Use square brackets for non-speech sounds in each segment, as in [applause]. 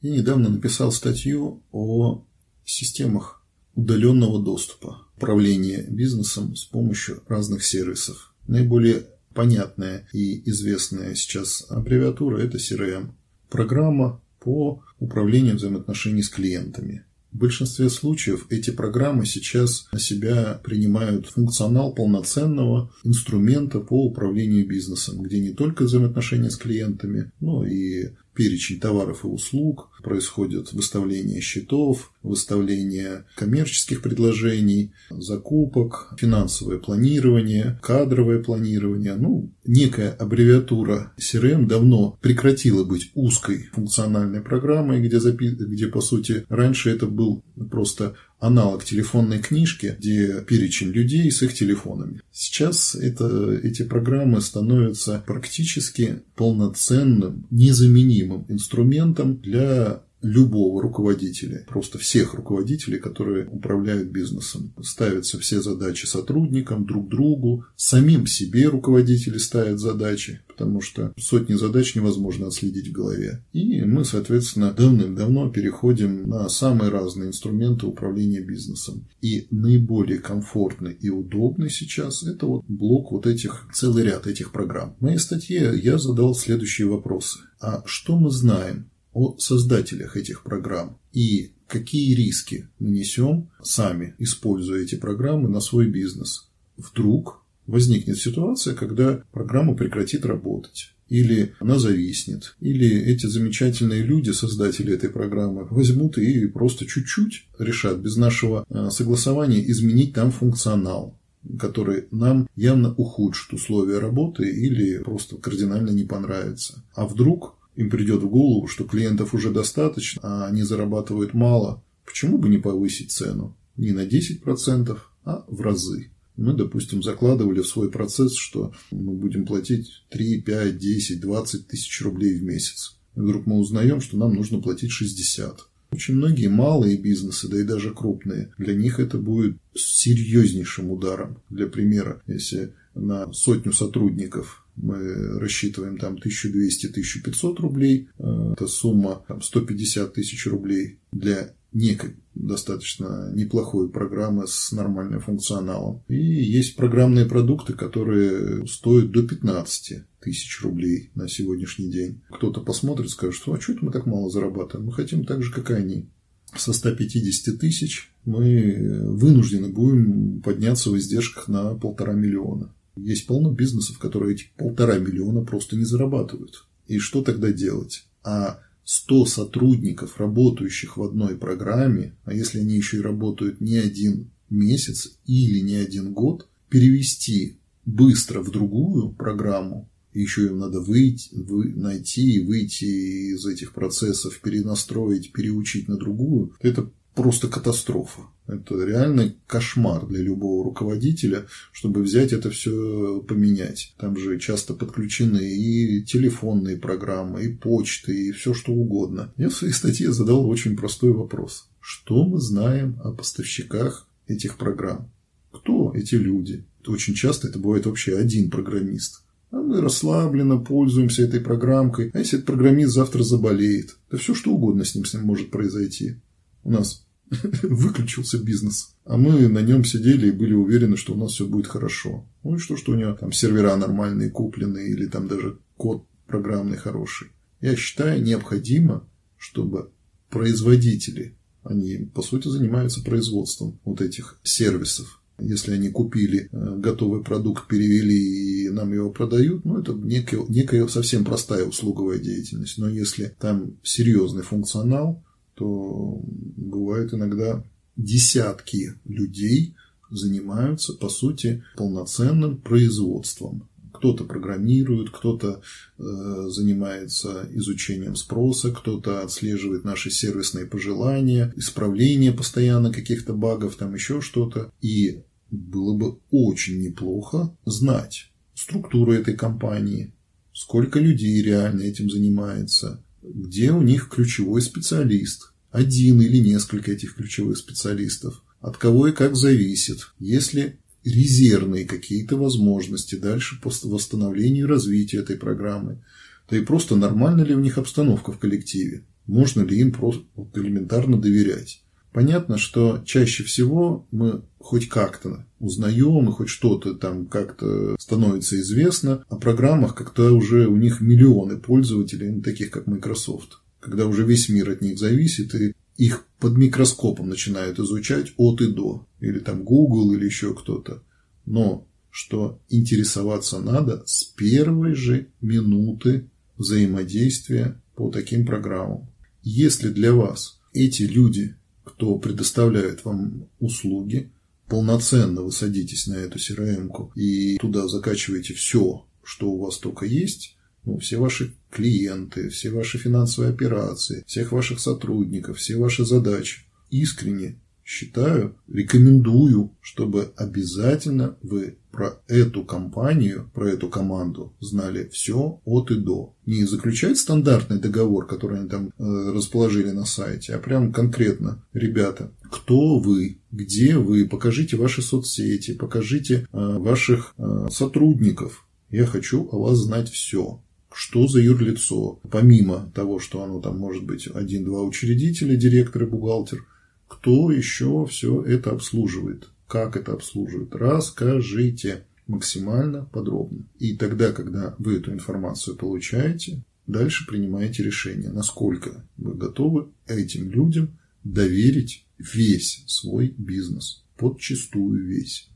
Я недавно написал статью о системах удаленного доступа, управления бизнесом с помощью разных сервисов. Наиболее понятная и известная сейчас аббревиатура – это CRM. Программа по управлению взаимоотношений с клиентами. В большинстве случаев эти программы сейчас на себя принимают функционал полноценного инструмента по управлению бизнесом, где не только взаимоотношения с клиентами, но и перечень товаров и услуг, происходит выставление счетов, выставление коммерческих предложений, закупок, финансовое планирование, кадровое планирование. Ну, некая аббревиатура CRM давно прекратила быть узкой функциональной программой, где, запи... где по сути, раньше это был просто аналог телефонной книжки, где перечень людей с их телефонами. Сейчас это, эти программы становятся практически полноценным, незаменимым инструментом для любого руководителя, просто всех руководителей, которые управляют бизнесом. Ставятся все задачи сотрудникам, друг другу, самим себе руководители ставят задачи, потому что сотни задач невозможно отследить в голове. И мы, соответственно, давным-давно переходим на самые разные инструменты управления бизнесом. И наиболее комфортный и удобный сейчас это вот блок вот этих, целый ряд этих программ. В моей статье я задал следующие вопросы. А что мы знаем о создателях этих программ и какие риски мы несем сами, используя эти программы на свой бизнес. Вдруг возникнет ситуация, когда программа прекратит работать или она зависнет, или эти замечательные люди, создатели этой программы, возьмут и просто чуть-чуть решат без нашего э, согласования изменить там функционал который нам явно ухудшит условия работы или просто кардинально не понравится. А вдруг им придет в голову, что клиентов уже достаточно, а они зарабатывают мало, почему бы не повысить цену? Не на 10%, а в разы. Мы, допустим, закладывали в свой процесс, что мы будем платить 3, 5, 10, 20 тысяч рублей в месяц. И вдруг мы узнаем, что нам нужно платить 60. Очень многие малые бизнесы, да и даже крупные, для них это будет серьезнейшим ударом. Для примера, если на сотню сотрудников мы рассчитываем там 1200-1500 рублей, э, это сумма там, 150 тысяч рублей для некой достаточно неплохой программы с нормальным функционалом. И есть программные продукты, которые стоят до 15 тысяч рублей на сегодняшний день. Кто-то посмотрит, скажет, что а что это мы так мало зарабатываем? Мы хотим так же, как и они. Со 150 тысяч мы вынуждены будем подняться в издержках на полтора миллиона. Есть полно бизнесов, которые эти полтора миллиона просто не зарабатывают. И что тогда делать? А 100 сотрудников, работающих в одной программе, а если они еще и работают не один месяц или не один год, перевести быстро в другую программу, еще им надо выйти, вы, найти выйти из этих процессов, перенастроить, переучить на другую, это просто катастрофа. Это реальный кошмар для любого руководителя, чтобы взять это все поменять. Там же часто подключены и телефонные программы, и почты, и все что угодно. Я в своей статье задал очень простой вопрос. Что мы знаем о поставщиках этих программ? Кто эти люди? Очень часто это бывает вообще один программист. А мы расслабленно пользуемся этой программкой. А если этот программист завтра заболеет? Да все что угодно с ним, с ним может произойти. У нас [laughs] выключился бизнес. А мы на нем сидели и были уверены, что у нас все будет хорошо. Ну и что, что у него там сервера нормальные куплены или там даже код программный хороший. Я считаю, необходимо, чтобы производители, они по сути занимаются производством вот этих сервисов. Если они купили э, готовый продукт, перевели и нам его продают, ну, это некая, некая совсем простая услуговая деятельность. Но если там серьезный функционал, то бывает иногда десятки людей занимаются, по сути, полноценным производством. Кто-то программирует, кто-то э, занимается изучением спроса, кто-то отслеживает наши сервисные пожелания, исправление постоянно каких-то багов, там еще что-то. И было бы очень неплохо знать структуру этой компании, сколько людей реально этим занимается, где у них ключевой специалист, один или несколько этих ключевых специалистов, от кого и как зависит, если резервные какие-то возможности дальше по восстановлению и развитию этой программы, то и просто нормально ли у них обстановка в коллективе. можно ли им просто элементарно доверять. Понятно, что чаще всего мы хоть как-то узнаем и хоть что-то там как-то становится известно о программах, когда уже у них миллионы пользователей, таких как Microsoft, когда уже весь мир от них зависит и их под микроскопом начинают изучать от и до, или там Google или еще кто-то. Но что интересоваться надо с первой же минуты взаимодействия по таким программам. Если для вас эти люди, кто предоставляет вам услуги, полноценно вы садитесь на эту crm и туда закачиваете все, что у вас только есть, ну, все ваши клиенты, все ваши финансовые операции, всех ваших сотрудников, все ваши задачи. Искренне считаю, рекомендую, чтобы обязательно вы про эту компанию, про эту команду знали все от и до. Не заключать стандартный договор, который они там э, расположили на сайте, а прям конкретно, ребята, кто вы, где вы, покажите ваши соцсети, покажите э, ваших э, сотрудников. Я хочу о вас знать все что за юрлицо, помимо того, что оно там может быть один-два учредителя, директор и бухгалтер – кто еще все это обслуживает, как это обслуживает. Расскажите максимально подробно. И тогда, когда вы эту информацию получаете, дальше принимаете решение, насколько вы готовы этим людям доверить весь свой бизнес, подчистую весь.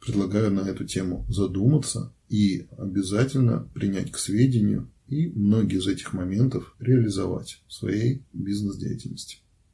Предлагаю на эту тему задуматься и обязательно принять к сведению и многие из этих моментов реализовать в своей бизнес-деятельности.